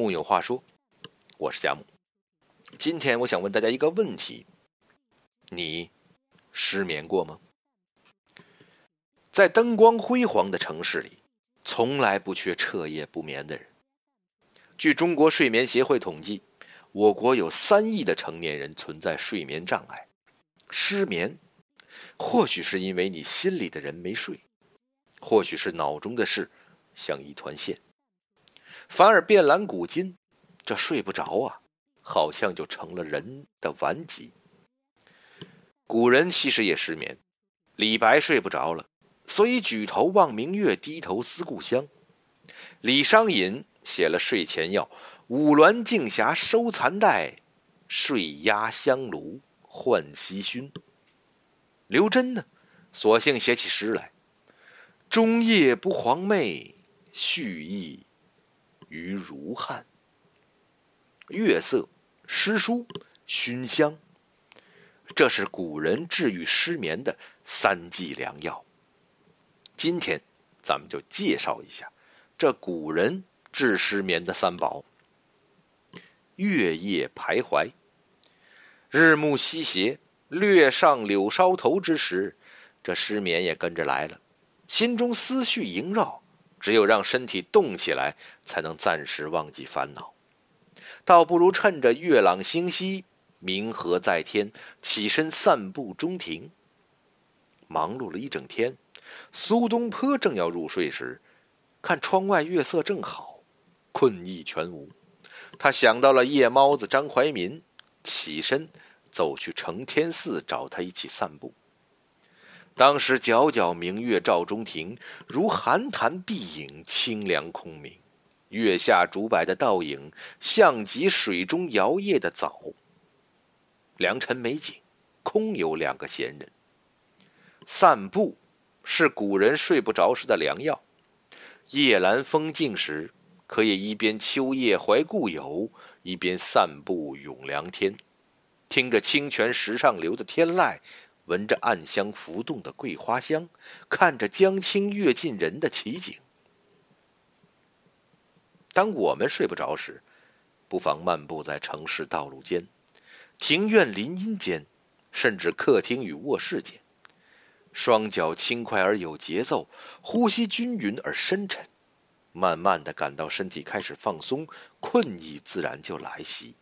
木有话说，我是佳木。今天我想问大家一个问题：你失眠过吗？在灯光辉煌的城市里，从来不缺彻夜不眠的人。据中国睡眠协会统计，我国有三亿的成年人存在睡眠障碍。失眠，或许是因为你心里的人没睡，或许是脑中的事像一团线。反而变蓝古今，这睡不着啊，好像就成了人的顽疾。古人其实也失眠，李白睡不着了，所以举头望明月，低头思故乡。李商隐写了睡前药：五鸾镜匣收残代，睡压香炉换西熏。刘桢呢，索性写起诗来：终夜不黄寐，续意。于如汉，月色、诗书、熏香，这是古人治愈失眠的三剂良药。今天，咱们就介绍一下这古人治失眠的三宝：月夜徘徊。日暮西斜，略上柳梢头之时，这失眠也跟着来了，心中思绪萦绕。只有让身体动起来，才能暂时忘记烦恼。倒不如趁着月朗星稀、明和在天，起身散步中庭。忙碌了一整天，苏东坡正要入睡时，看窗外月色正好，困意全无。他想到了夜猫子张怀民，起身走去承天寺找他一起散步。当时皎皎明月照中庭，如寒潭碧影，清凉空明。月下竹柏的倒影，像极水中摇曳的藻。良辰美景，空有两个闲人。散步是古人睡不着时的良药。夜阑风静时，可以一边秋夜怀故友，一边散步咏凉天，听着清泉石上流的天籁。闻着暗香浮动的桂花香，看着江清月近人的奇景。当我们睡不着时，不妨漫步在城市道路间、庭院林荫间，甚至客厅与卧室间，双脚轻快而有节奏，呼吸均匀而深沉，慢慢的感到身体开始放松，困意自然就来袭。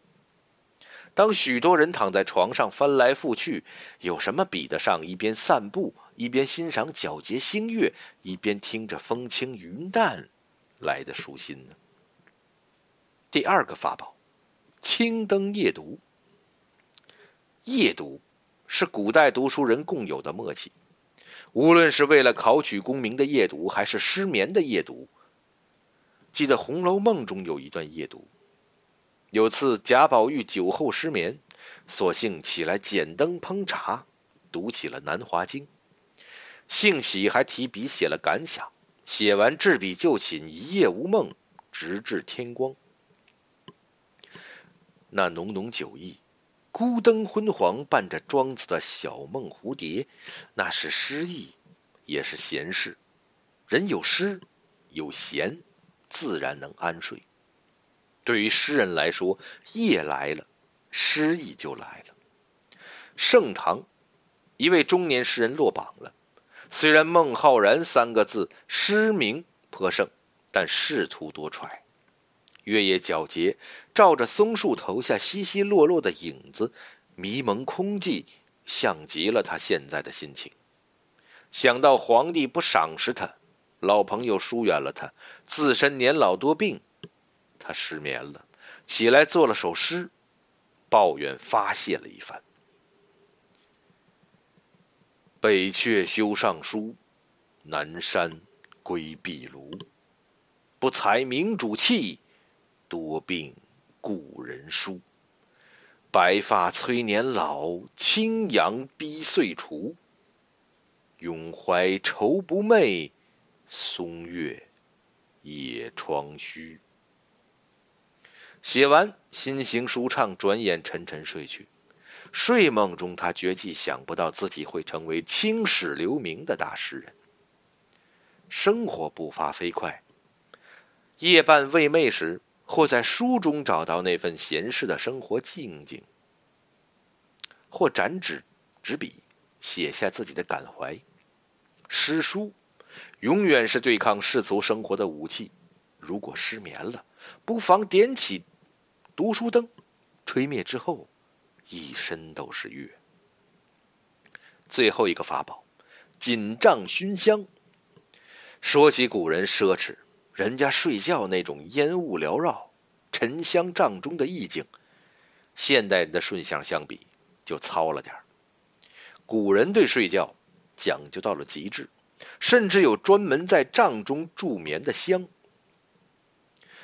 当许多人躺在床上翻来覆去，有什么比得上一边散步一边欣赏皎洁星月，一边听着风轻云淡来的舒心呢？第二个法宝，青灯夜读。夜读是古代读书人共有的默契，无论是为了考取功名的夜读，还是失眠的夜读。记得《红楼梦》中有一段夜读。有次贾宝玉酒后失眠，索性起来捡灯烹茶，读起了《南华经》，兴起还提笔写了感想。写完执笔就寝，一夜无梦，直至天光。那浓浓酒意，孤灯昏黄，伴着庄子的小梦蝴蝶，那是诗意，也是闲事。人有诗，有闲，自然能安睡。对于诗人来说，夜来了，诗意就来了。盛唐，一位中年诗人落榜了。虽然孟浩然三个字诗名颇盛，但仕途多舛。月夜皎洁，照着松树头下稀稀落落的影子，迷蒙空寂，像极了他现在的心情。想到皇帝不赏识他，老朋友疏远了他，自身年老多病。他失眠了，起来做了首诗，抱怨发泄了一番。北阙修上书，南山归壁庐。不才明主气，多病故人疏。白发催年老，青阳逼岁除。永怀愁不寐，松月夜窗虚。写完，心情舒畅，转眼沉沉睡去。睡梦中，他绝计想不到自己会成为青史留名的大诗人。生活步伐飞快，夜半未寐时，或在书中找到那份闲适的生活静静，或展纸执笔写下自己的感怀。诗书永远是对抗世俗生活的武器。如果失眠了，不妨点起读书灯，吹灭之后，一身都是月。最后一个法宝，锦帐熏香。说起古人奢侈，人家睡觉那种烟雾缭绕、沉香帐中的意境，现代人的顺相相比就糙了点古人对睡觉讲究到了极致，甚至有专门在帐中助眠的香。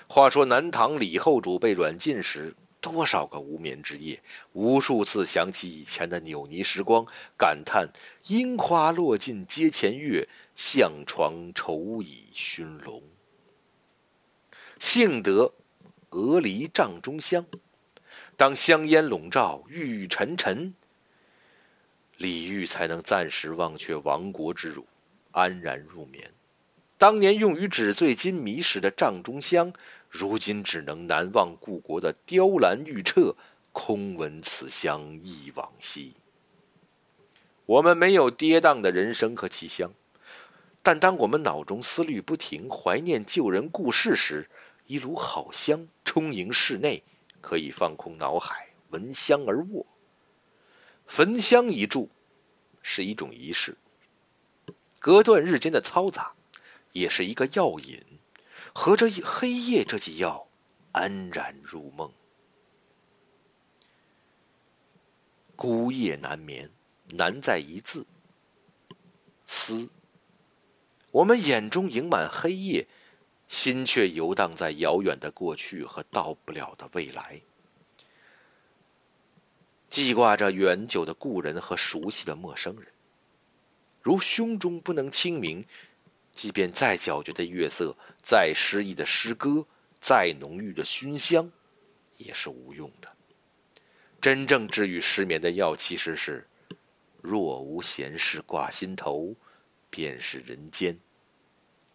话说南唐李后主被软禁时，多少个无眠之夜，无数次想起以前的扭捏时光，感叹“樱花落尽阶前月，向床愁倚熏笼”。幸得鹅梨帐中香，当香烟笼罩，郁郁沉沉，李煜才能暂时忘却亡国之辱，安然入眠。当年用于纸醉金迷时的帐中香。如今只能难忘故国的雕栏玉砌，空闻此香忆往昔。我们没有跌宕的人生和奇香，但当我们脑中思虑不停，怀念旧人故事时，一炉好香充盈室内，可以放空脑海，闻香而卧。焚香一炷，是一种仪式，隔断日间的嘈杂，也是一个药引。合着黑夜这剂药，安然入梦。孤夜难眠，难在一字思。我们眼中盈满黑夜，心却游荡在遥远的过去和到不了的未来，记挂着远久的故人和熟悉的陌生人，如胸中不能清明。即便再皎洁的月色，再诗意的诗歌，再浓郁的熏香，也是无用的。真正治愈失眠的药，其实是若无闲事挂心头，便是人间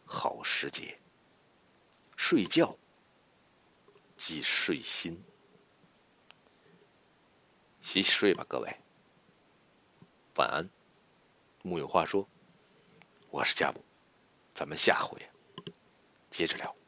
好时节。睡觉即睡心，洗洗睡吧，各位。晚安。木有话说，我是佳木。咱们下回接着聊。